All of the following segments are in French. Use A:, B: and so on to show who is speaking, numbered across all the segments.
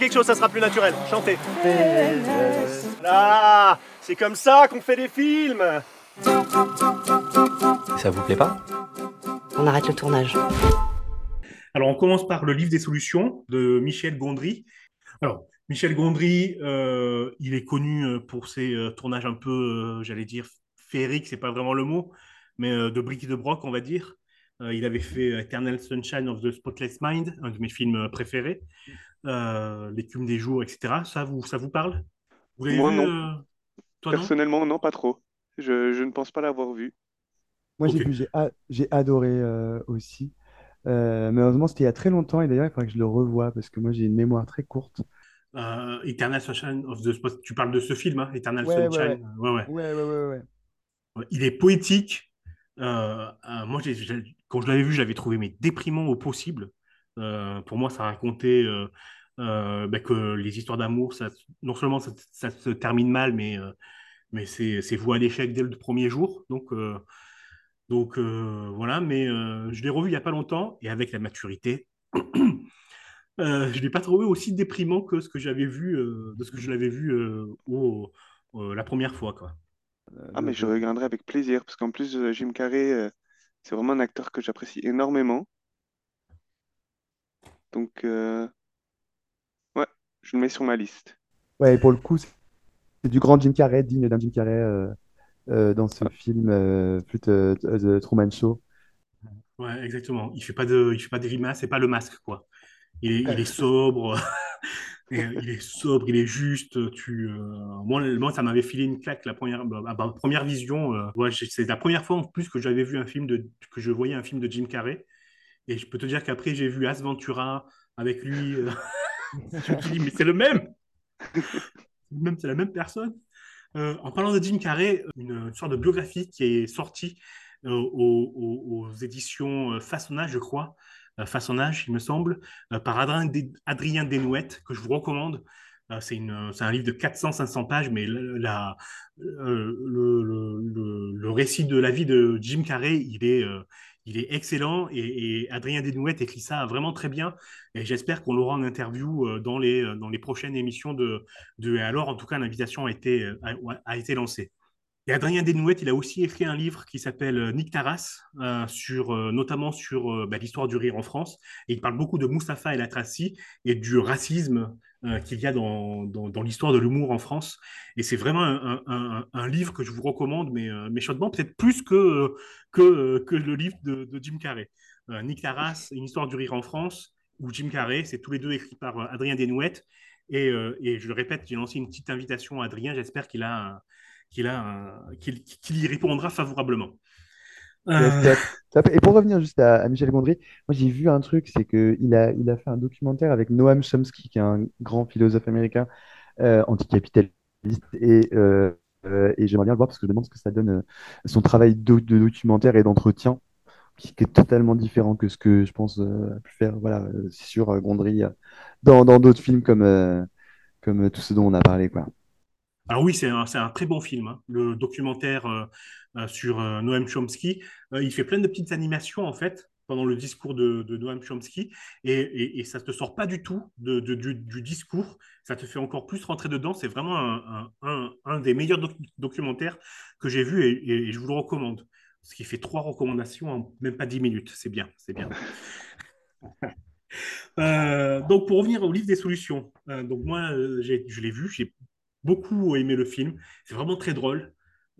A: quelque chose, ça sera plus naturel. Chantez. Là, c'est comme ça qu'on fait des films.
B: Ça vous plaît pas?
C: On arrête le tournage.
D: Alors, on commence par le livre des solutions de Michel Gondry. Alors, Michel Gondry, euh, il est connu euh, pour ses euh, tournages un peu, j'allais dire, féeriques, c'est pas vraiment le mot, mais de briques et de broc, on va dire. il avait fait Eternal Sunshine of the Spotless Mind, un de mes films préférés, L'écume des jours, etc. Ça vous, ça vous parle?
E: Vous Moi, non. Personnellement, non, pas trop. Je, je, ne pense pas l'avoir vu.
F: Moi, j'ai vu, j'ai adoré aussi. Euh, malheureusement, c'était il y a très longtemps et d'ailleurs, il faudrait que je le revoie parce que moi, j'ai une mémoire très courte.
D: Euh, Eternal Sunshine of the Spot. Tu parles de ce film, hein, Eternal Sunshine.
F: Ouais ouais. Ouais, ouais.
D: ouais, Il est poétique. Euh, moi, quand je l'avais vu, je l'avais trouvé mais déprimant au possible. Pour moi, ça racontait bah, que les histoires d'amour, non seulement ça, ça, se termine mal, mais, mais c'est voué à l'échec dès le premier jour. Donc, donc euh, voilà, mais euh, je l'ai revu il n'y a pas longtemps et avec la maturité, euh, je ne l'ai pas trouvé aussi déprimant que ce que j'avais vu, de ce que je l'avais vu la première fois. Quoi.
E: Ah, mais je regarderai avec plaisir parce qu'en plus, Jim Carrey, c'est vraiment un acteur que j'apprécie énormément. Donc, ouais, je le mets sur ma liste.
F: Ouais, et pour le coup, c'est du grand Jim Carrey, digne d'un Jim Carrey. Euh, dans ce film euh, euh, The Truman Show.
D: Ouais, exactement. Il fait pas de, il fait pas de grimaces, c'est pas le masque, quoi. Il est, il est sobre, il est sobre, il est juste. Tu, moi, moi, ça m'avait filé une claque la première, bah, bah, première vision. ouais, c'est la première fois en plus que j'avais vu un film de, que je voyais un film de Jim Carrey. Et je peux te dire qu'après, j'ai vu As Ventura avec lui. je me suis dit, mais c'est le même! même, c'est la même personne. Euh, en parlant de Jim Carrey, une, sorte de biographie qui est sortie euh, aux, éditions euh, Façonnage, je crois, Façonnage, il me semble, par Adrien, Desnouettes, que je vous recommande. c'est un livre de 400-500 pages, mais la, le, récit de la vie de Jim Carrey, il est, il est excellent et, Adrien Desnouettes écrit ça vraiment très bien. Et j'espère qu'on l'aura en interview euh, dans les, euh, dans les prochaines émissions de, de alors. En tout cas, l'invitation a été, euh, a, été lancée. Et Adrien Desnouettes, il a aussi écrit un livre qui s'appelle Nick Taras, sur, notamment sur bah, l'histoire du rire en France. Et il parle beaucoup de Moustapha El Atrassi et du racisme qu'il y a dans, dans, l'histoire de l'humour en France. Et c'est vraiment un, livre que je vous recommande, mais, euh, mais chaudement, peut-être plus que, que, que, le livre de, Jim Carrey. Euh, Nick Taras, Une histoire du rire en France, ou Jim Carrey, c'est tous les deux écrits par Adrien Desnouettes. Et, et, je le répète, j'ai lancé une petite invitation à Adrien. J'espère qu'il a, a, qu'il, y répondra favorablement.
F: Et pour revenir juste à, Michel Gondry, moi j'ai vu un truc, c'est qu'il a, il a fait un documentaire avec Noam Chomsky, qui est un grand philosophe américain euh, anticapitaliste, et, euh, euh, et j'aimerais bien le voir parce que je me demande ce que ça donne son travail de, documentaire et d'entretien, qui, est totalement différent que ce que je pense a pu faire, voilà, sur Gondry dans d'autres films comme, comme tout ce dont on a parlé. Quoi.
D: Alors oui, c'est un, un, très bon film, hein. le documentaire euh, sur euh, Noam Chomsky. Euh, il fait plein de petites animations, en fait, pendant le discours de, Noam Chomsky, et, et, ça ne te sort pas du tout de, du, discours, ça te fait encore plus rentrer dedans. C'est vraiment un, un, des meilleurs documentaires que j'ai vu et, je vous le recommande. Ce qui fait trois recommandations en même pas dix minutes. C'est bien, c'est bien. donc, pour revenir au livre des solutions, donc moi, je l'ai vu, j'ai beaucoup aimé le film. C'est vraiment très drôle.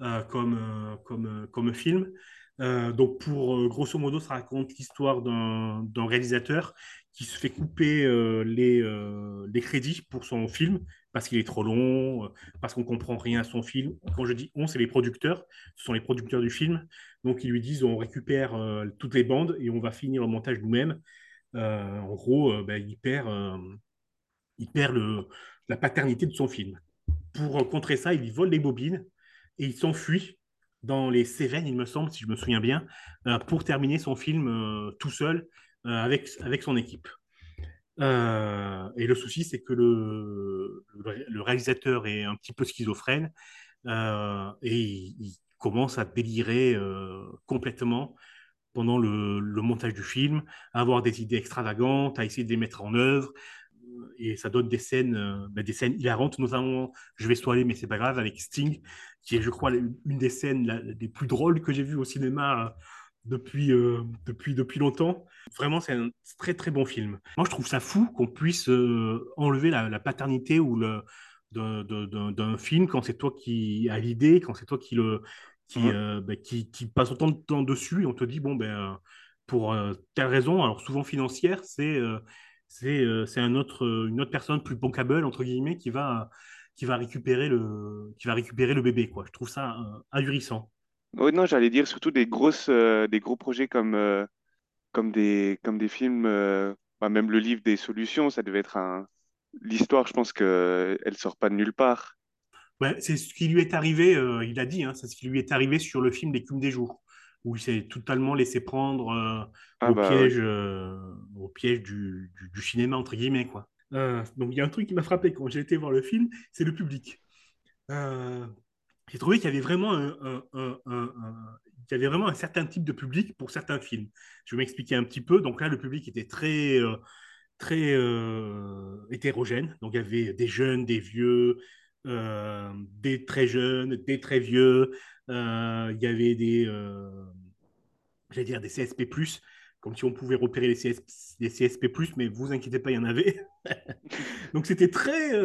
D: Euh, comme, euh, comme, euh, comme film. donc, pour grosso modo, ça raconte l'histoire d'un réalisateur qui se fait couper les, les crédits pour son film parce qu'il est trop long, parce qu'on comprend rien à son film. Quand je dis on, c'est les producteurs, ce sont les producteurs du film. Donc, ils lui disent on récupère toutes les bandes et on va finir le montage nous-mêmes. en gros, ben, il perd, il perd le, la paternité de son film. Pour contrer ça, il vole les bobines et il s'enfuit dans les Cévennes, il me semble, si je me souviens bien, euh, pour terminer son film euh, tout seul euh, avec, avec son équipe. et le souci, c'est que le, le, réalisateur est un petit peu schizophrène et il, commence à délirer complètement pendant le, le, montage du film, à avoir des idées extravagantes, à essayer de les mettre en œuvre. Et ça donne des scènes, euh, bah, des scènes hilarantes, notamment Je vais soigner, mais c'est pas grave, avec Sting, qui est, je crois, une des scènes les plus drôles que j'ai vues au cinéma depuis, depuis, depuis longtemps. Vraiment, c'est un très très bon film. Moi, je trouve ça fou qu'on puisse enlever la, la, paternité ou le, d'un film quand c'est toi qui as l'idée, quand c'est toi qui le qui, euh, bah, qui, qui, passe autant de temps dessus et on te dit bon ben euh, pour euh, telle raison, alors souvent financière, c'est c'est un autre une autre personne plus bankable entre guillemets qui va qui va récupérer le qui va récupérer le bébé quoi. Je trouve ça ahurissant.
E: Oui, non, j'allais dire surtout des grosses des gros projets comme comme des comme des films bah, même le livre des solutions, ça devait être un l'histoire, je pense qu'elle ne sort pas de nulle part.
D: Ouais, c'est ce qui lui est arrivé, euh, il a dit, hein, c'est ce qui lui est arrivé sur le film L'écume des jours, où il s'est totalement laissé prendre euh, ah au, bah piège, euh, au piège du, du, cinéma, entre guillemets. Quoi. donc il y a un truc qui m'a frappé quand j'ai été voir le film, c'est le public. j'ai trouvé qu'il y avait vraiment un, un, un, il y avait vraiment un certain type de public pour certains films. Je vais m'expliquer un petit peu. Donc là, le public était très très euh, hétérogène. Donc il y avait des jeunes, des vieux, euh, des très jeunes, des très vieux. Euh, il y avait des, j'allais dire des CSP+, comme si on pouvait repérer les, CSP+, mais vous inquiétez pas, il y en avait. Donc c'était très,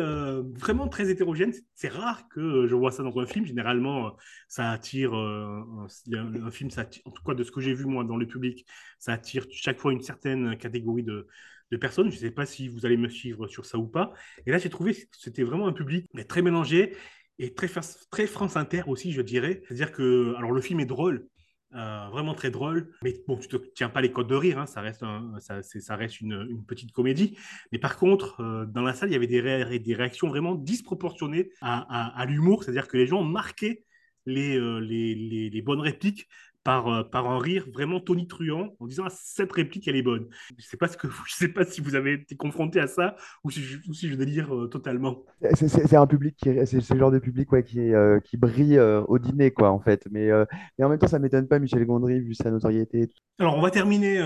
D: vraiment très hétérogène. C'est rare que je vois ça dans un film. Généralement, ça attire, un, un, film, ça attire, en tout cas de ce que j'ai vu moi dans le public, ça attire chaque fois une certaine catégorie de, de personnes. Je ne sais pas si vous allez me suivre sur ça ou pas. Et là, j'ai trouvé que c'était vraiment un public mais très mélangé et très, très France Inter aussi, je dirais. C'est-à-dire que, alors le film est drôle, euh, vraiment très drôle, mais bon, tu ne te tiens pas les codes de rire, hein, ça reste, ça, ça, reste une, petite comédie. Mais par contre, euh, dans la salle, il y avait des, réactions vraiment disproportionnées à, l'humour, c'est-à-dire que les gens marquaient les, euh, bonnes répliques par, euh, par un rire vraiment tonitruant en disant ah, cette réplique elle est bonne. Je sais pas ce que je sais pas si vous avez été confronté à ça ou si je, si je délire euh, totalement.
F: C'est un public qui c'est le genre de public ouais, qui, euh, qui brille au dîner quoi en fait. Mais, mais en même temps ça m'étonne pas Michel Gondry vu sa notoriété.
D: Alors on va terminer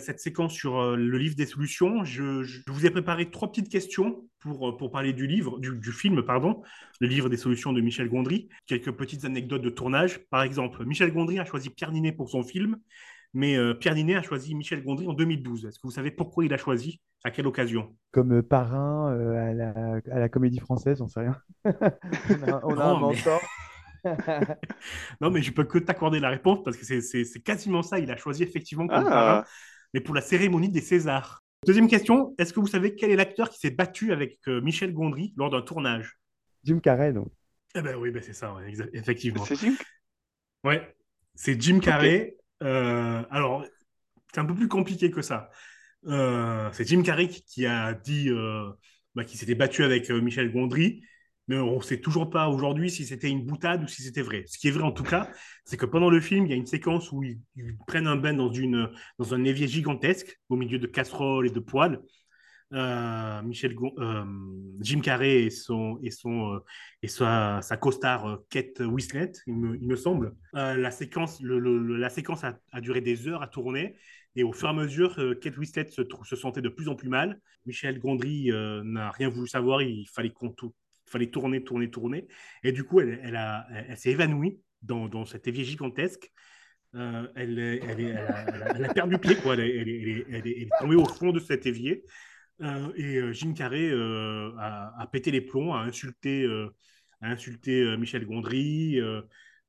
D: cette séquence sur le livre des solutions. Je, je, vous ai préparé trois petites questions pour, pour parler du livre, du, du, film, pardon, le livre des solutions de Michel Gondry. Quelques petites anecdotes de tournage. Par exemple, Michel Gondry a choisi Pierre Ninet pour son film, mais euh, Pierre Ninet a choisi Michel Gondry en 2012. Est-ce que vous savez pourquoi il a choisi? À quelle occasion?
F: Comme euh, parrain euh, à, la, à, la, comédie française, j'en sais rien. on a, un mentor.
D: non, mais je peux que t'accorder la réponse parce que c'est quasiment ça. Il a choisi effectivement comme ah. parrain, mais pour la cérémonie des Césars. Deuxième question, est-ce que vous savez quel est l'acteur qui s'est battu avec Michel Gondry lors d'un tournage?
F: Jim Carrey, donc.
D: Eh ben oui, ben c'est ça, effectivement.
E: C'est Jim
D: Ouais, c'est Jim Carrey. Euh, alors, c'est un peu plus compliqué que ça. Euh, c'est Jim Carrey qui a dit euh, bah, qu'il s'était battu avec Michel Gondry, mais on ne sait toujours pas aujourd'hui si c'était une boutade ou si c'était vrai. Ce qui est vrai en tout cas, c'est que pendant le film, il y a une séquence où ils, prennent un bain dans, une, dans un évier gigantesque au milieu de casseroles et de poêles. Euh, Michel euh, Jim Carrey et son et son euh, et sa, sa co-star Kate Winslet, il me, semble. la séquence la séquence a, duré des heures à tourner et au fur et à mesure, Kate Winslet se, se sentait de plus en plus mal. Michel Gondry n'a rien voulu savoir, il fallait qu'on fallait tourner, tourner, tourner. Et du coup, elle, elle, elle, s'est évanouie dans, dans cet évier gigantesque. elle, elle, a, perdu pied, quoi. Elle, est tombée au fond de cet évier. Euh, et euh, Jim Carrey euh, a, pété les plombs, a insulté, a insulté Michel Gondry.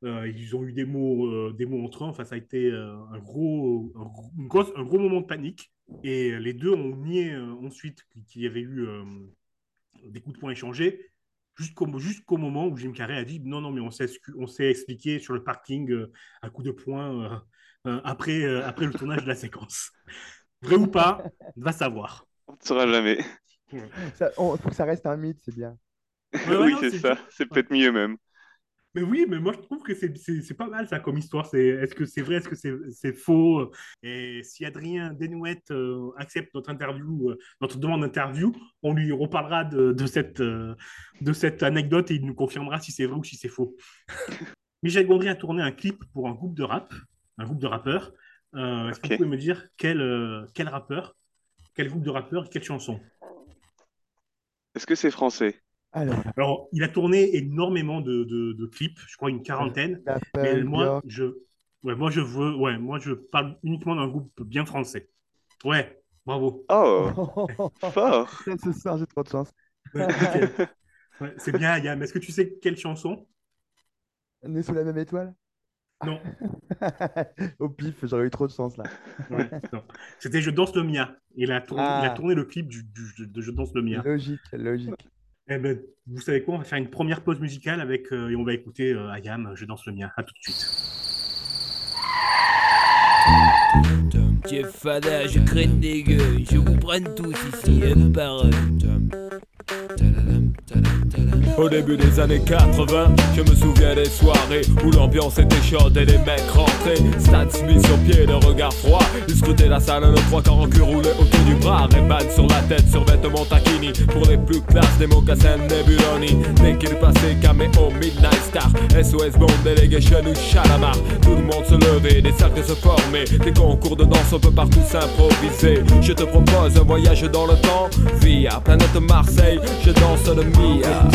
D: ils ont eu des mots, des mots. Enfin, ça a été un gros, un gros moment de panique. Et les deux ont nié ensuite qu'il y avait eu des coups de poing échangés jusqu'au jusqu'au moment où Jim Carrey a dit non, non, mais on s'est, on s'est expliqué sur le parking à coups de poing après, après le tournage de la séquence. Vrai ou pas, va savoir.
E: On ne saura jamais.
F: Il faut que ça reste un mythe, c'est bien.
E: oui, c'est ça. C'est peut-être mieux même.
D: Mais oui, mais moi je trouve que c'est pas mal ça comme histoire. Est-ce que c'est vrai, est-ce que c'est faux? Et si Adrien Denouette euh, accepte notre interview, euh, notre demande d'interview, on lui reparlera de, de cette, euh, de cette anecdote et il nous confirmera si c'est vrai ou si c'est faux. Michel Gondry a tourné un clip pour un groupe de rap, un groupe de rappeurs. Est-ce que vous pouvez me dire quel, quel rappeur quel groupe de rappeurs et quelle chanson?
E: Est-ce que c'est français?
F: Alors,
D: Alors, il a tourné énormément de, de- de clips, je crois une quarantaine. Mais moi, je, ouais, moi, je veux, ouais, moi, je parle uniquement d'un groupe bien français. Ouais, bravo.
E: Oh, fort
F: Ce soir, j'ai trop de chance.
D: Ouais, nickel. Ouais, c'est bien, Ayam. Est-ce que tu sais quelle chanson?
F: Né sous la même étoile?
D: Non.
F: Au pif, j'aurais eu trop de chance là.
D: Ouais. C'était Je danse le Mia. Il a tourné, il a
F: Ah.
D: tourné le clip du, du- de Je danse le Mia.
F: Logique, logique.
D: Eh ben, vous savez quoi? On va faire une première pause musicale avec, euh, et on va écouter euh, Ayam, Je danse le Mia. À tout de suite.
B: Fada, je craigne des gueux, je vous prenne tous ici, un par.
G: Au début des années 80, je me souviens des soirées où l'ambiance était chaude et les mecs rentraient. Stan Smith sur pied, le regard froid. Ils scrutaient la salle, le trois quarts en cul roulé autour du bras. Ray-Ban sur la tête, sur vêtements taquini. Pour les plus classes, des mocassins Nebuloni. Dès qu'il passait, caméo, Midnight Star. SOS Bond, Delegation ou Chalamar. Tout le monde se levait, des cercles se formaient. Des concours de danse, on peut partout s'improviser. Je te propose un voyage dans le temps. Via planète Marseille, je danse le Mia.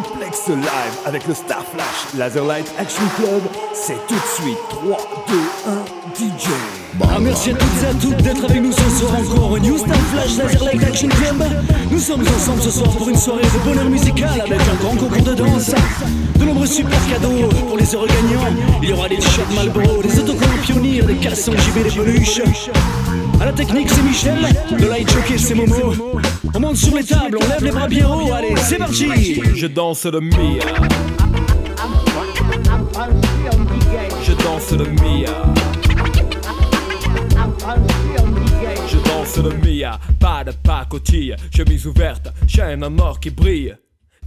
H: live avec le Star Flash Laserlight Action Club. C'est tout de suite 3, 2, 1, DJ.
I: Merci à toutes et à toutes d'être avec nous ce soir encore New Star Flash Laser Light Action Club. Nous sommes ensemble ce soir pour une soirée de bonheur musical avec un grand concours de danse, de nombreux super cadeaux pour les heureux gagnants. Il y aura des t-shirts Marlboro, des autocollants pionniers, des caleçons JB, des peluches. À la technique, c'est Michel. Le light jockey, c'est Momo. On monte sur les tables, on lève les bras bien haut. Allez, c'est parti.
G: Je danse le Mia Je danse le Mia Je danse le Mia Pas de pacotille Chemise ouverte Chaîne en or qui brille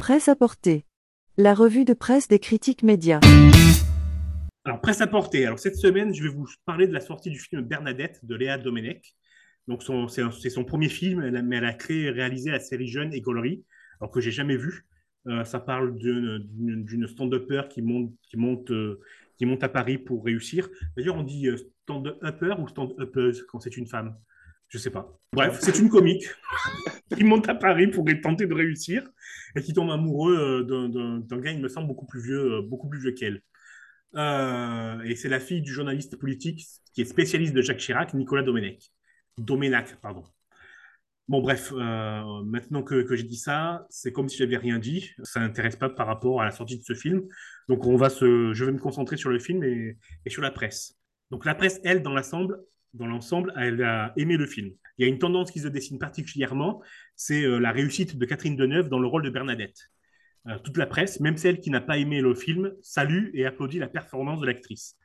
J: Presse à porter. La revue de presse des critiques médias.
D: Alors, presse à porter. Alors, cette semaine, je vais vous parler de la sortie du film Bernadette de Léa Domenech. Donc, c'est son premier film, mais elle a créé et réalisé la série Jeune et Gaulerie, alors que j'ai jamais vu. Euh, ça parle d'une stand-upper qui monte, qui, monte, euh, qui monte à Paris pour réussir. D'ailleurs, on dit euh, stand-upper ou stand-uppeuse quand c'est une femme? Je sais pas. Bref, c'est une comique qui monte à Paris pour tenter de réussir et qui tombe amoureux d'un- gars, il me semble, beaucoup plus vieux, vieux qu'elle. Et c'est la fille du journaliste politique qui est spécialiste de Jacques Chirac, Nicolas Domenech. Domenac, pardon. Bon, bref, euh, maintenant que, que j'ai dit ça, c'est comme si j'avais rien dit. Ça n'intéresse pas par rapport à la sortie de ce film. Donc, on va se, je vais me concentrer sur le film et, et sur la presse. Donc, la presse, elle, dans l'ensemble, dans l'ensemble, elle a aimé le film. Il y a une tendance qui se dessine particulièrement, c'est euh, la réussite de Catherine Deneuve dans le rôle de Bernadette. Euh, toute la presse, même celle qui n'a pas aimé le film, salue et applaudit la performance de l'actrice.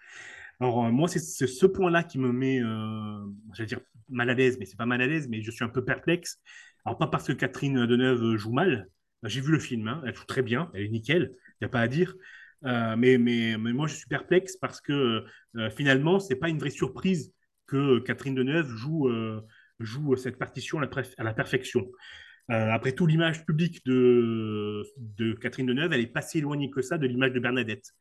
D: Alors, moi, c'est ce point-là qui me met, j'allais dire mal à l'aise, mais c'est pas mal à l'aise, mais je suis un peu perplexe. Alors, pas parce que Catherine Deneuve joue mal, j'ai vu le film, hein, elle joue très bien, elle est nickel, il n'y a pas à dire. Euh, mais, mais, mais moi, je suis perplexe parce que euh, finalement, c'est pas une vraie surprise que Catherine Deneuve joue, euh, joue cette partition à la, perfection. Après tout, l'image publique de, de Catherine Deneuve, elle est pas si éloignée que ça de l'image de Bernadette.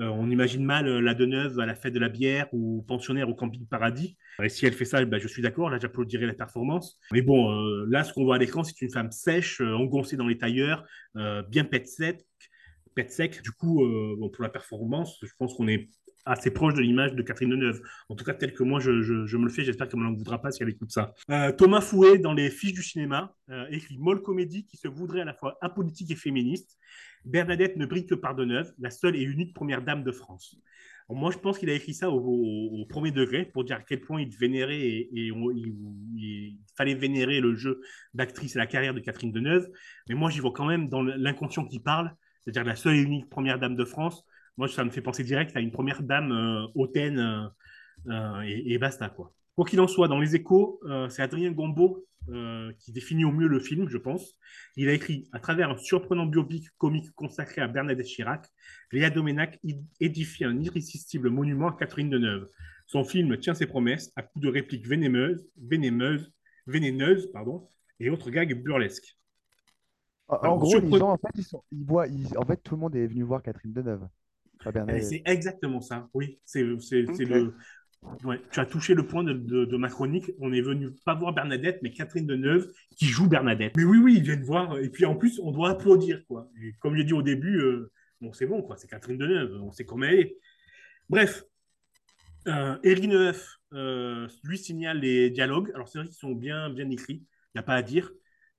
D: Euh, on imagine mal euh, la Deneuve à la fête de la bière ou pensionnaire au camping paradis. Et si elle fait ça, ben, je suis d'accord, là j'applaudirais la performance. Mais bon, euh, là ce qu'on voit à l'écran, c'est une femme sèche, engoncée dans les tailleurs, bien pète sec, sec. Du coup, pour la performance, je pense qu'on est assez proche de l'image de Catherine Deneuve. En tout cas, tel que moi je, me le fais, j'espère qu'elle ne m'en voudra pas si elle écoute ça. Thomas Fouet, dans les fiches du cinéma, écrit Molle comédie qui se voudrait à la fois apolitique et féministe. Bernadette ne brille que par Deneuve, la seule et unique première dame de France. Moi, je pense qu'il a écrit ça au, premier degré pour dire à quel point il vénérait et, et il, fallait vénérer le jeu d'actrice et la carrière de Catherine Deneuve. Mais moi, j'y vois quand même dans l'inconscient qui parle, c'est-à-dire la seule et unique première dame de France. Moi, ça me fait penser direct à une première dame euh, hautaine euh, euh, et, basta, quoi. Quoi qu'il en soit, dans les échos, c'est Adrien Gombeau euh, qui définit au mieux le film, je pense. Il a écrit, à travers un surprenant biopic comique consacré à Bernadette Chirac, Léa Doménac édifie un irrésistible monument à Catherine Deneuve. Son film tient ses promesses à coups de répliques vénémeuses, vénémeuses, vénéneuses pardon, et autres gags burlesques.
F: En, gros,
D: surpre-
F: les gens, en fait, ils sont, ils voient, ils- en fait, tout le monde est venu voir Catherine Deneuve.
D: Eh. C'est exactement ça, oui. C'est le. Ouais, tu as touché le point de, de- ma chronique. On est venu pas voir Bernadette, mais Catherine Deneuve qui joue Bernadette. Mais oui, oui, ils viennent voir. Et puis en plus, on doit applaudir, quoi. Et comme j'ai dit au début, euh, bon, c'est bon, quoi. C'est Catherine Deneuve. On sait comment elle est. Bref, euh, Éric Neuf, euh, lui signale les dialogues. Alors c'est vrai qu'ils sont bien, bien écrits. Il n'y a pas à dire.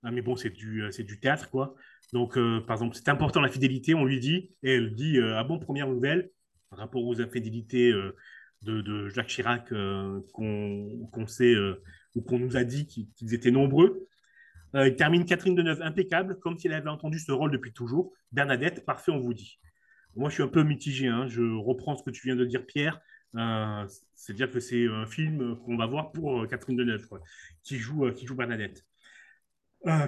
D: Ah, mais bon, c'est du, euh, c'est du théâtre, quoi. Donc, par exemple, c'est important la fidélité, on lui dit, et elle dit Ah bon, première nouvelle, par rapport aux infidélités de, Jacques Chirac euh, qu'on sait euh, ou qu'on nous a dit qu'ils étaient nombreux. Euh, il termine Catherine Deneuve impeccable, comme si elle avait entendu ce rôle depuis toujours. Bernadette, parfait, on vous dit. Moi, je suis un peu mitigé. hein. Je reprends ce que tu viens de dire, Pierre. C'est-à-dire que c'est un film qu'on va voir pour Catherine Deneuve, qui, joue, qui joue Bernadette.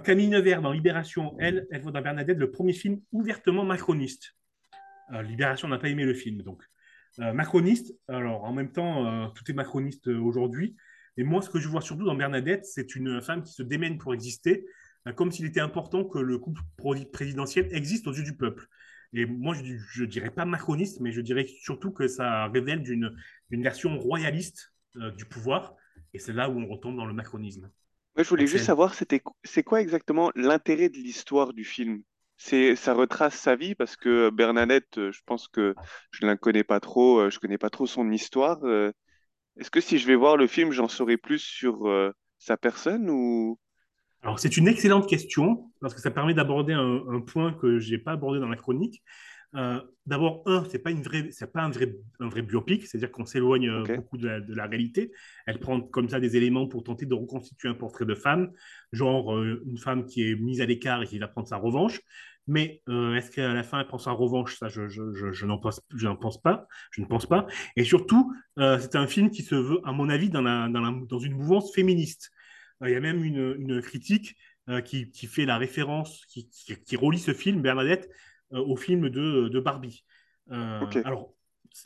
D: Camille Nevers, dans Libération, elle, elle voit dans Bernadette le premier film ouvertement macroniste. Libération n'a pas aimé le film, donc. Euh, macroniste, alors en même temps, euh, tout est macroniste euh, aujourd'hui. Et moi, ce que je vois surtout dans Bernadette, c'est une femme qui se démène pour exister, comme s'il était important que le couple présidentiel existe aux yeux du peuple. Et moi, je ne dirais pas macroniste, mais je dirais surtout que ça révèle d'une version royaliste euh, du pouvoir. Et c'est là où on retombe dans le macronisme.
E: Moi, je voulais juste savoir, c'est quoi exactement l'intérêt de l'histoire du film? C'est, ça retrace sa vie parce que Bernadette, euh, je pense que je ne la connais pas trop, euh, je connais pas trop son histoire. euh. Est-ce que si je vais voir le film, j'en saurai plus sur sa personne ou...
D: Alors, c'est une excellente question, parce que ça permet d'aborder un, un point que je n'ai pas abordé dans la chronique. Euh, D'abord, un, c'est pas une vraie, c'est pas un vrai, un vrai biopic, c'est-à-dire qu'on s'éloigne euh, beaucoup de la, de la réalité. Elle prend comme ça des éléments pour tenter de reconstituer un portrait de femme, genre euh, une femme qui est mise à l'écart et qui va prendre sa revanche. Mais euh, est-ce qu'à la fin elle prend sa revanche? Ça, je, je, je, je n'en pense, pas. Je ne pense pas. Et surtout, c'est un film qui se veut, à mon avis, dans, la, dans, la, dans une mouvance féministe. Il y a même une, une critique qui, qui, fait la référence, qui, qui, qui, relie ce film, Bernadette, au film de, de Barbie. Euh, alors,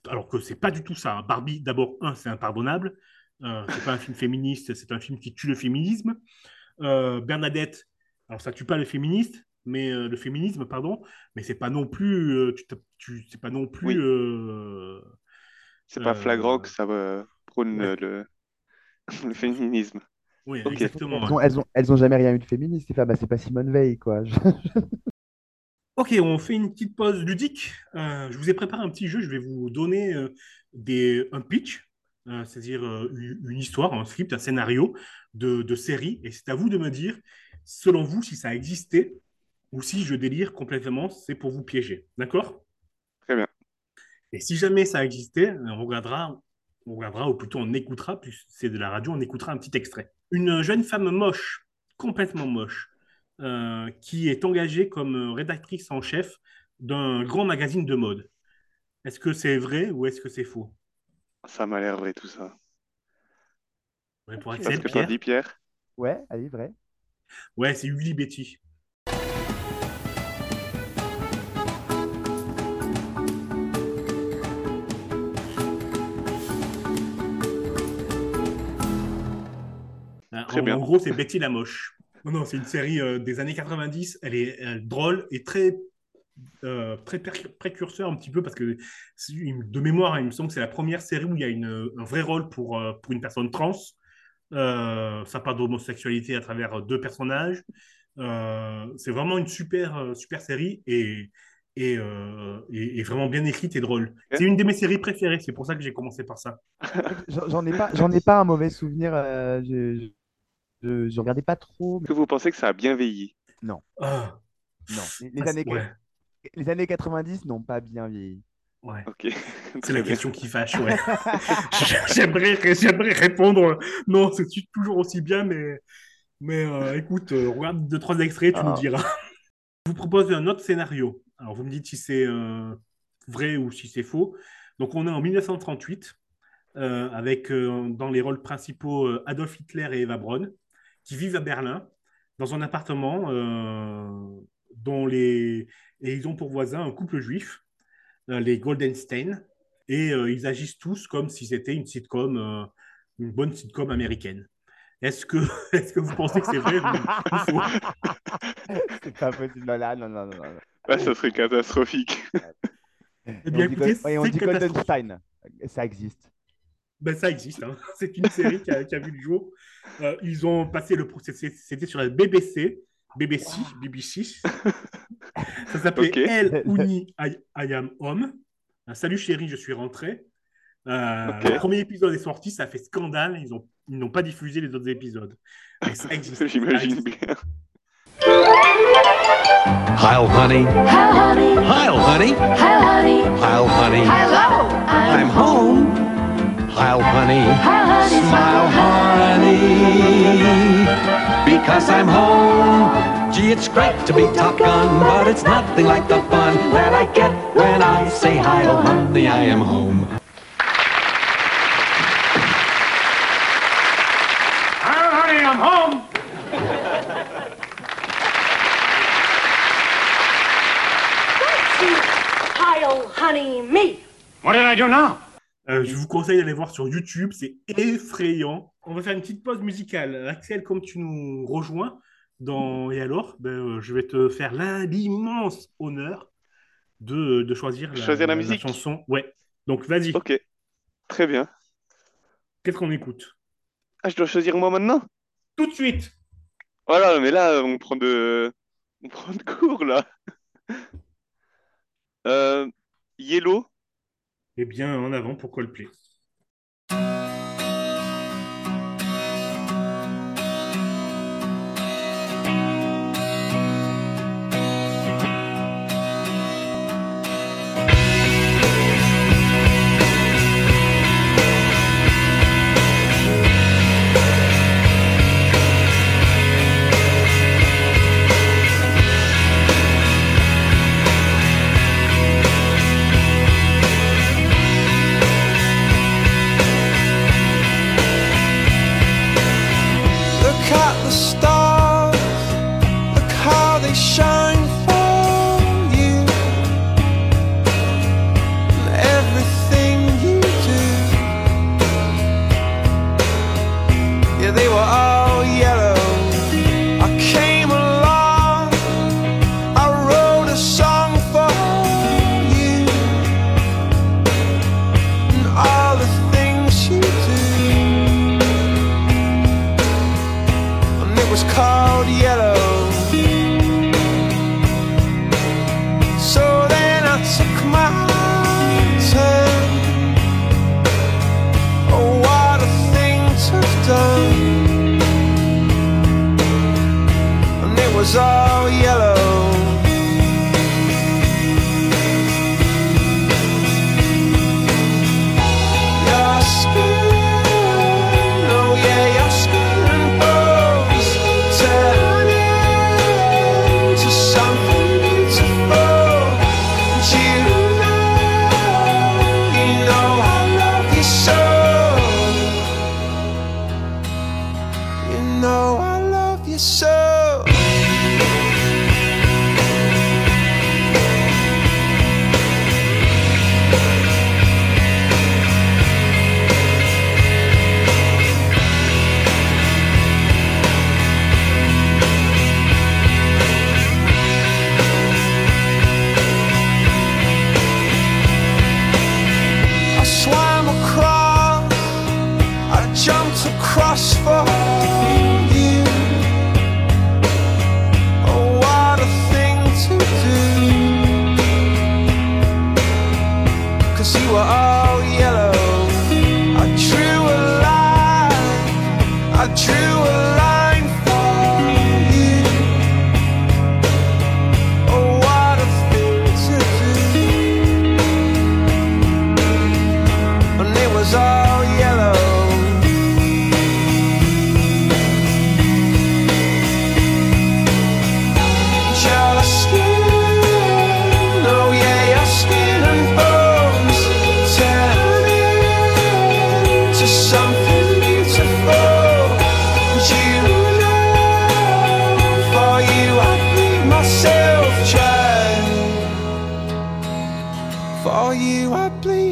D: alors que c'est pas du tout ça. Barbie, d'abord, un, c'est impardonnable. Euh, c'est pas un film féministe, c'est un film qui tue le féminisme. Euh, Bernadette, alors ça tue pas le féministe, mais euh, le féminisme, pardon, mais c'est pas non plus, euh, tu, t'as- tu- c'est pas non plus.
E: Oui.
D: euh,
E: C'est pas
D: Euh,
E: flagrant que ça euh, prône
D: ouais.
E: euh, le, le féminisme.
D: Oui, exactement.
F: Elles ont, elles ont, elles ont jamais rien eu de féministe. C'est pas, bah, c'est pas Simone Veil, quoi.
D: Ok, on fait une petite pause ludique. Euh, je vous ai préparé un petit jeu. Je vais vous donner euh, des, un pitch, euh, c'est-à-dire une histoire, un script, un scénario de, de série. Et c'est à vous de me dire, selon vous, si ça a existé ou si je délire complètement, c'est pour vous piéger. D'accord?
E: Très bien.
D: Et si jamais ça existait, on regardera, on regardera, ou plutôt on écoutera, puisque c'est de la radio, on écoutera un petit extrait. Une jeune femme moche, complètement moche, qui est engagée comme rédactrice en chef d'un grand magazine de mode. Est-ce que c'est vrai ou est-ce que c'est faux?
E: Ça m'a l'air vrai tout ça.
D: Vrai pour
E: Parce
D: Axel,
E: que t'en
D: Pierre?
E: dis, Pierre?
F: Ouais, allez, vrai.
D: Ouais, c'est Willy Betty. Euh,
E: Très
D: en,
E: bien.
D: en gros, c'est Betty la moche. Non, non, c'est une série euh, des années 90. Elle est drôle et très, euh, très précurseur un petit peu parce que de mémoire, il me semble que c'est la première série où il y a une- un vrai rôle pour, euh, pour une personne trans. Euh, ça parle d'homosexualité à travers deux personnages. Euh, c'est vraiment une super, super série et, et, euh, et- et vraiment bien écrite et drôle. C'est une de mes séries préférées, c'est pour ça que j'ai commencé par ça.
F: J'en ai pas, j'en ai pas un mauvais souvenir. euh, je, je, je regardais pas trop.
E: Est-ce que vous pensez que ça a bien vieilli?
F: Non,
D: Ah,
F: non. Les, les
D: ah,
F: années,
D: ouais,
F: les années 90 n'ont pas bien vieilli.
D: ouais.
E: Ok.
D: C'est la question qui fâche, ouais. J'aimerais, j'aimerais répondre non, c'est toujours aussi bien, mais, mais euh, écoute, euh, regarde deux, trois extraits, tu nous
F: Ah.
D: diras. Je vous propose un autre scénario. Alors, vous me dites si c'est euh, vrai ou si c'est faux. Donc, on est en 1938, euh, avec euh, dans les rôles principaux euh, Adolf Hitler et Eva Braun, qui vivent à Berlin, dans un appartement euh, dont les... Et ils ont pour voisin un couple juif, euh, les Goldenstein, et euh, ils agissent tous comme si c'était une sitcom, euh, une bonne sitcom américaine. Est-ce que, est-ce que vous pensez que c'est vrai ou, ou faux?
F: C'est pas possible. Non, là, non, non, non. non.
E: Ah, ça serait catastrophique.
D: Eh
F: Et
D: bien,
F: on dit,
D: écoutez,
F: on dit. Goldenstein. Ça existe.
D: Ben, ça existe. hein. C'est une série qui a, qui a vu le jour. Euh, ils ont passé le procès. C'était sur la BBC. BBC, BBC. Ça s'appelait
E: Ok.
D: El Uni I, I Am Home. Euh, Salut chérie, je suis rentré. Euh. Le premier épisode est sorti, ça a fait scandale. Ils ont- ils n'ont pas diffusé les autres épisodes. Mais ça existe. ça
E: J'imagine bien.
K: Heil, honey.
L: Hi, honey.
K: Heil, honey.
L: Hi, honey.
K: Heil, honey.
L: Hello.
K: I'm home. Heil, honey.
L: Hi, honey.
K: Smile, honey. Because I'm home. Gee, it's great to be Top Gun, but it's nothing like the fun that I get when I say, Heil, oh, honey, I am home.
A: Hi, honey, I'm home.
L: Heil, honey, me.
A: What did I do now?
D: Euh, je vous conseille d'aller voir sur YouTube, c'est effrayant. On va faire une petite pause musicale. Axel, comme tu nous rejoins dans Et alors, ben, euh, je vais te faire l'immense honneur de, de choisir, la,
E: Choisir la musique.
D: chanson. Ouais. Donc vas-y,
E: Ok. Très bien.
D: qu'est-ce qu'on écoute?
E: Ah, je dois choisir moi maintenant?
D: Tout de suite
E: Voilà, mais là, on prend de, on prend de cours, là. Euh, Yellow,
D: Eh bien, en avant pour Coldplay.
M: I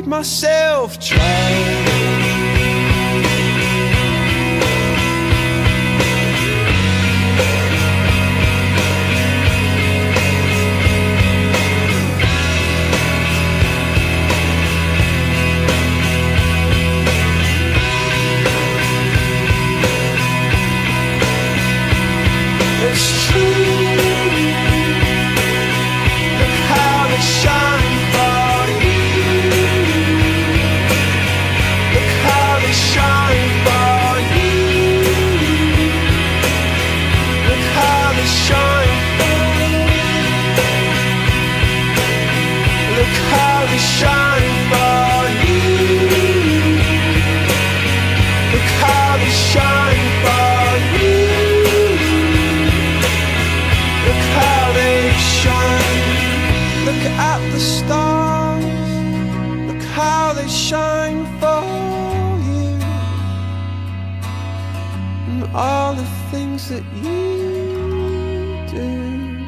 M: myself trying Look at the stars. Look how they shine for you. And all the things that you do.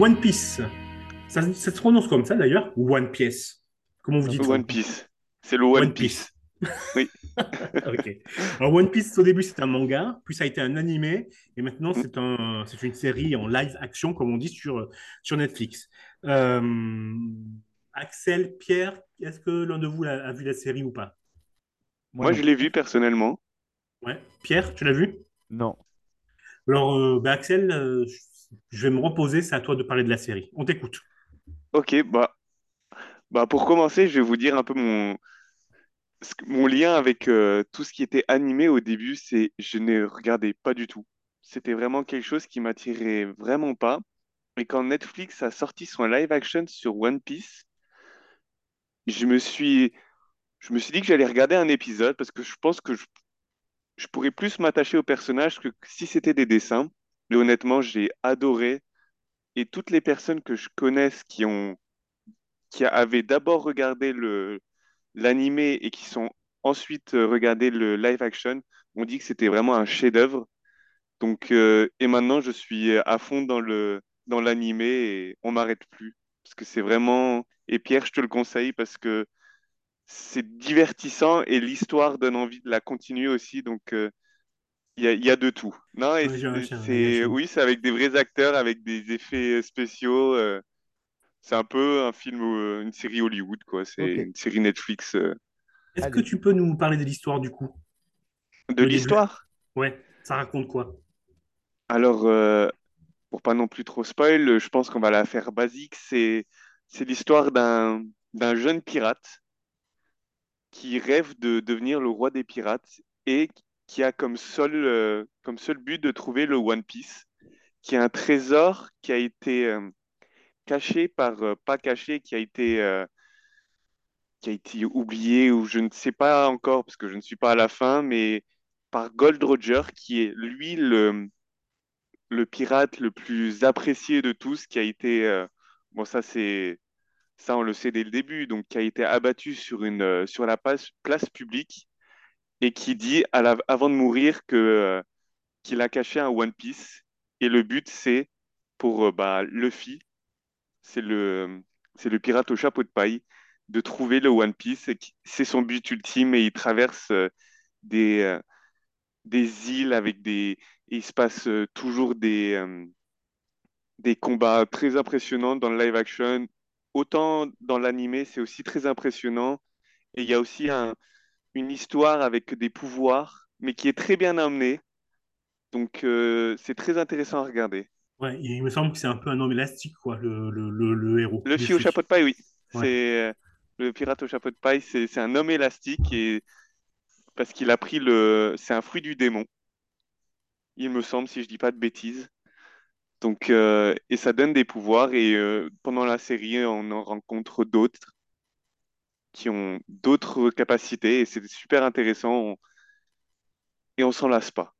D: One Piece. Ça, ça se prononce comme ça d'ailleurs One Piece? Comment vous dites
E: One Piece. C'est le One,
D: One
E: Piece.
D: Piece.
E: Oui.
D: Ok. Alors One Piece, au début, c'était un manga, puis ça a été un animé, et maintenant,
E: Mm.
D: c'est un, c'est une série en live action, comme on dit, sur, sur Netflix. Euh, Axel, Pierre, est-ce que l'un de vous a, a vu la série ou pas?
E: Moi, je l'ai vu personnellement.
D: Ouais. Pierre, tu l'as vu?
F: Non.
D: Alors, euh, bah, Axel, euh, je vais me reposer, c'est à toi de parler de la série. On t'écoute.
E: Ok, bah, bah pour commencer, je vais vous dire un peu mon, mon lien avec euh, tout ce qui était animé au début, c'est je ne regardais pas du tout. C'était vraiment quelque chose qui m'attirait vraiment pas. Et quand Netflix a sorti son live action sur One Piece, je me suis, je me suis dit que j'allais regarder un épisode parce que je pense que je, je pourrais plus m'attacher au personnage que si c'était des dessins. Et honnêtement, j'ai adoré. Et toutes les personnes que je connaisse qui ont, qui avaient d'abord regardé le, l'animé et qui sont ensuite euh, regardé le live action ont dit que c'était vraiment un chef-d'œuvre. Donc, euh, et maintenant, je suis à fond dans le, dans l'animé et on m'arrête plus. Parce que c'est vraiment. Et Pierre, je te le conseille parce que c'est divertissant et l'histoire donne envie de la continuer aussi. Donc, euh, il y a, y a de tout. Non, et
D: Ouais,
E: c'est, oui, c'est avec des vrais acteurs, avec des effets spéciaux. euh, c'est un peu un film, euh, une série Hollywood, quoi. C'est une série Netflix. euh.
D: Est-ce que tu peux nous parler de l'histoire du coup?
E: De l'histoire?
D: Ouais, ça raconte quoi?
E: Alors, euh, pour pas non plus trop spoil, je pense qu'on va la faire basique. C'est, c'est l'histoire d'un, d'un jeune pirate qui rêve de devenir le roi des pirates et qui a comme seul, euh, comme seul but de trouver le One Piece. qui est un trésor qui a été euh, caché par, euh, pas caché, qui a été, euh, qui a été oublié ou je ne sais pas encore parce que je ne suis pas à la fin, mais par Gold Roger, qui est lui le, le pirate le plus apprécié de tous, qui a été, euh, bon ça c'est, ça on le sait dès le début, donc qui a été abattu sur une, sur la place, place publique et qui dit avant de mourir que qu'il a caché un One Piece. Et le but c'est pour bah, Luffy, c'est le, c'est le pirate au chapeau de paille, de trouver le One Piece. C'est son but ultime et il traverse euh, des, euh, des îles avec des... et il se passe euh, toujours des, des combats très impressionnants dans le live action. Autant dans l'animé, c'est aussi très impressionnant. Et il y a aussi un- une histoire avec des pouvoirs, mais qui est très bien amenée. Donc, c'est très intéressant à regarder.
D: Ouais, il me semble que c'est un peu un homme élastique, quoi, le, le, le, le héros.
E: Le fille au chapeau de paille, oui.
D: Ouais.
E: C'est euh, le pirate au chapeau de paille, c'est c'est un homme élastique et parce qu'il a pris le, c'est un fruit du démon. Il me semble, si je dis pas de bêtises. Donc euh, et ça donne des pouvoirs et euh, pendant la série, on en rencontre d'autres qui ont d'autres capacités et c'est super intéressant on- et on s'en lasse pas.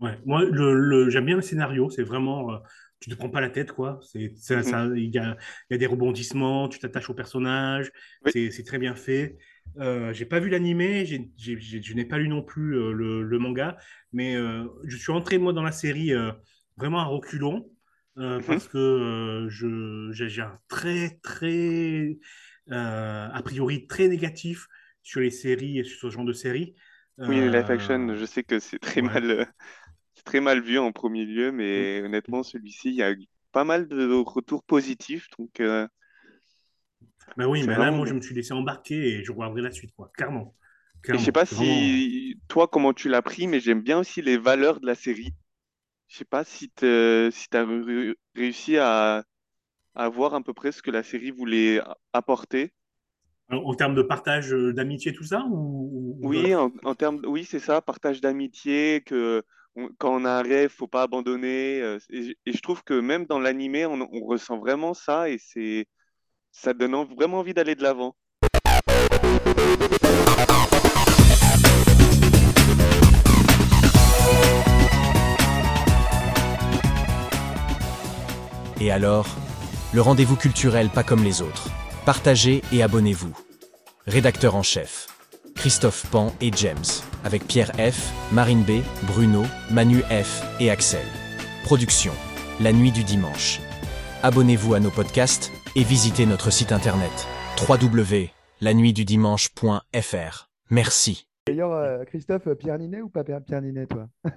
D: Ouais, moi, le, le- j'aime bien le scénario. C'est vraiment, euh, tu te prends pas la tête, quoi. C'est, ça, ça- il y a, y a des rebondissements, tu t'attaches au personnage. C'est, c'est très bien fait. Euh, j'ai pas vu l'animé, je n'ai pas lu non plus euh, le, le manga, mais euh, je suis entré moi dans la série euh, vraiment à reculons euh, parce que je, j'ai, un très très a priori très négatif sur les séries et sur ce genre de séries.
E: Oui, les live action,
D: Euh,
E: je sais que c'est très
D: ouais.
E: mal, très mal vu en premier lieu, mais honnêtement, celui-ci, il y a eu pas mal de retours positifs, donc euh,
D: Ben oui, mais là, moi, je me suis laissé embarquer et je regarderai la suite, quoi. Clairement.
E: Et je
D: Clairement.
E: sais pas
D: vraiment-
E: si toi, comment tu l'as pris, mais j'aime bien aussi les valeurs de la série. Je sais pas si tu si re- réussi à, à voir à peu près ce que la série voulait apporter.
D: En, termes de partage euh, d'amitié, tout ça, ou, ou- ou
E: Oui, en termes, oui, c'est ça, partage d'amitié, que quand on a un rêve, faut pas abandonner. euh, et, je trouve que même dans l'animé, on, ressent vraiment ça et c'est, ça donne en- vraiment envie d'aller de l'avant.
N: Et alors, le rendez-vous culturel pas comme les autres. Partagez et abonnez-vous. Rédacteur en chef. Christophe Pan et James, avec Pierre F, Marine B, Bruno, Manu F et Axel. Production. La nuit du dimanche. Abonnez-vous à nos podcasts et visitez notre site internet www.lanuitdudimanche.fr. Merci.
F: D'ailleurs, euh, Christophe, Pierre Ninet ou pas Pierre Ninet, toi?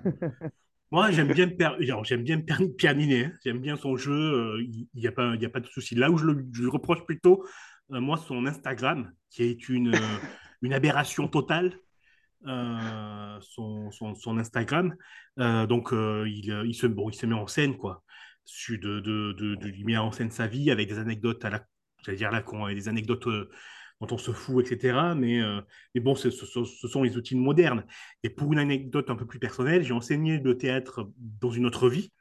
D: Moi, j'aime bien, Per- j'aime bien Per- Pierre Ninet, hein. J'aime bien son jeu. euh, Il n'y a pas, il y a pas de souci. Là où je, le, je reproche plutôt, euh, moi, son Instagram, qui est une, euh, une aberration totale. euh, son, son, son Instagram. Euh, donc, euh, il, il, se, bon, il se met en scène, quoi. De, de, de, de- il met en scène sa vie avec des anecdotes à la, j'allais dire là, des anecdotes dont on se fout, etc. Mais, mais bon, ce, ce- ce sont les outils modernes. Et pour une anecdote un peu plus personnelle, j'ai enseigné le théâtre dans une autre vie.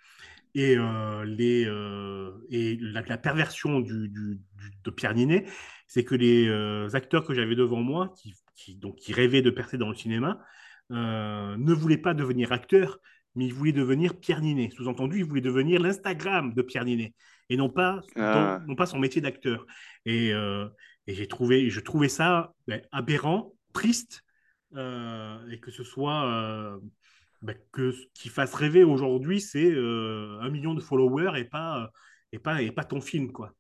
D: Et, les, et la, perversion du- de Pierre Ninet, c'est que les euh, acteurs que j'avais devant moi, qui, qui- donc, qui rêvaient de percer dans le cinéma, euh, ne voulaient pas devenir acteurs, mais ils voulaient devenir Pierre Ninet. Sous-entendu, ils voulaient devenir l'Instagram de Pierre Ninet, et non pas,
E: Ah.
D: non, non pas son métier d'acteur. Et, euh, et j'ai trouvé, je trouvais ça ben, aberrant, triste, et que ce soit ben, que ce qui fasse rêver aujourd'hui, c'est euh, un million de followers et pas, et pas, et pas ton film, quoi.